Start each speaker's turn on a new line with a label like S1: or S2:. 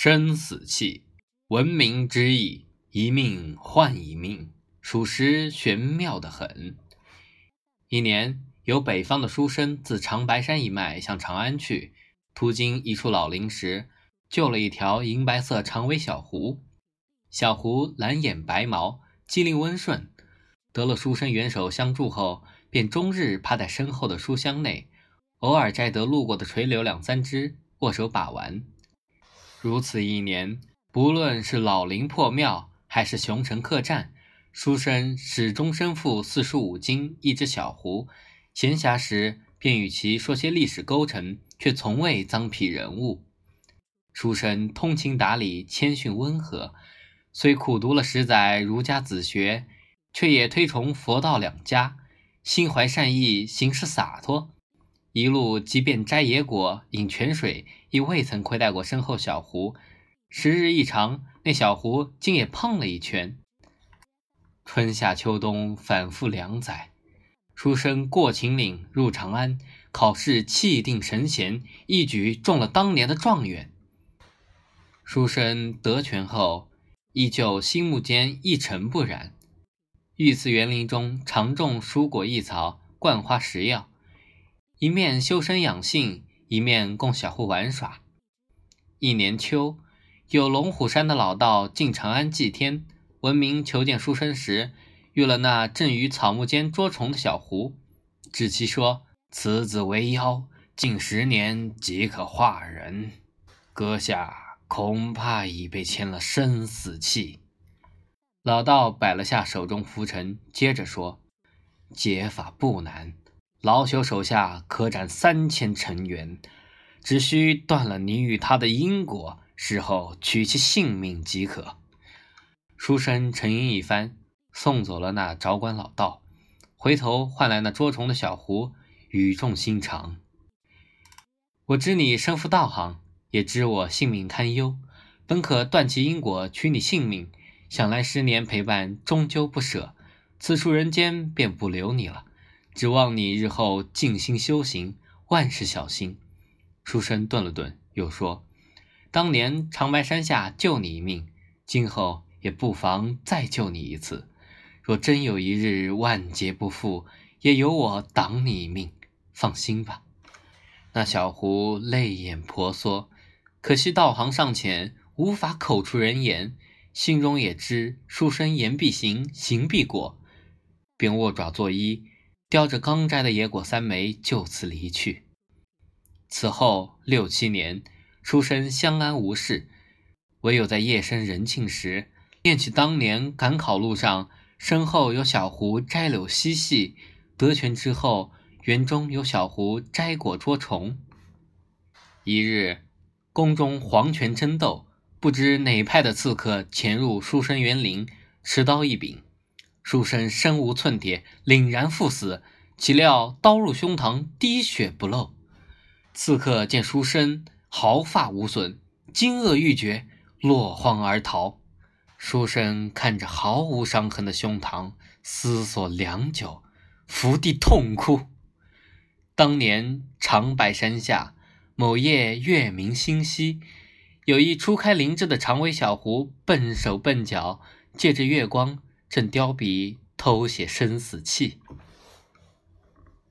S1: 生死契，闻名之意，一命换一命，属实玄妙的很。一年，有北方的书生自长白山一脉向长安去，途经一处老林时，救了一条银白色长尾小狐。小狐蓝眼白毛，机灵温顺，得了书生援手相助后，便终日趴在身后的书箱内，偶尔摘得路过的垂柳两三枝，握手把玩。如此一年，不论是老林破庙，还是雄城客栈，书生始终身负四书五经一只小壶。闲暇时便与其说些历史勾陈，却从未脏批人物。书生通情达理，谦逊温和，虽苦读了十载儒家子学，却也推崇佛道两家，心怀善意，行事洒脱。一路即便摘野果、饮泉水，亦未曾亏待过身后小狐。时日一长，那小狐竟也胖了一圈。春夏秋冬反复两载，书生过秦岭入长安，考试气定神闲，一举中了当年的状元。书生得权后，依旧心目间一尘不染。御赐园林中常种蔬果异草、灌花食药。一面修身养性，一面供小狐玩耍。一年秋，有龙虎山的老道进长安祭天，闻名求见书生时，遇了那正于草木间捉虫的小狐，指其说：“此子为妖，近十年即可化人，阁下恐怕已被牵了生死契。”老道摆了下手中拂尘，接着说：“解法不难。”老朽手下可斩三千尘缘，只需断了你与他的因果，事后取其性命即可。书生沉吟一番，送走了那找管老道，回头换来那捉虫的小狐，语重心长：“我知你身负道行，也知我性命堪忧，本可断其因果，取你性命。想来十年陪伴，终究不舍，此处人间便不留你了。”指望你日后静心修行，万事小心。书生顿了顿，又说：“当年长白山下救你一命，今后也不妨再救你一次。若真有一日万劫不复，也由我挡你一命。放心吧。”那小狐泪眼婆娑，可惜道行尚浅，无法口出人言，心中也知书生言必行，行必果，便握爪作揖。叼着刚摘的野果三枚，就此离去。此后六七年，书生相安无事，唯有在夜深人静时，念起当年赶考路上，身后有小狐摘柳嬉戏；得权之后，园中有小狐摘果捉虫。一日，宫中皇权争斗，不知哪派的刺客潜入书生园林，持刀一柄。书生身无寸铁，凛然赴死。岂料刀入胸膛，滴血不漏。刺客见书生毫发无损，惊愕欲绝，落荒而逃。书生看着毫无伤痕的胸膛，思索良久，伏地痛哭。当年长白山下，某夜月明星稀，有一初开灵智的长尾小狐，笨手笨脚，借着月光。正雕笔偷写生死契。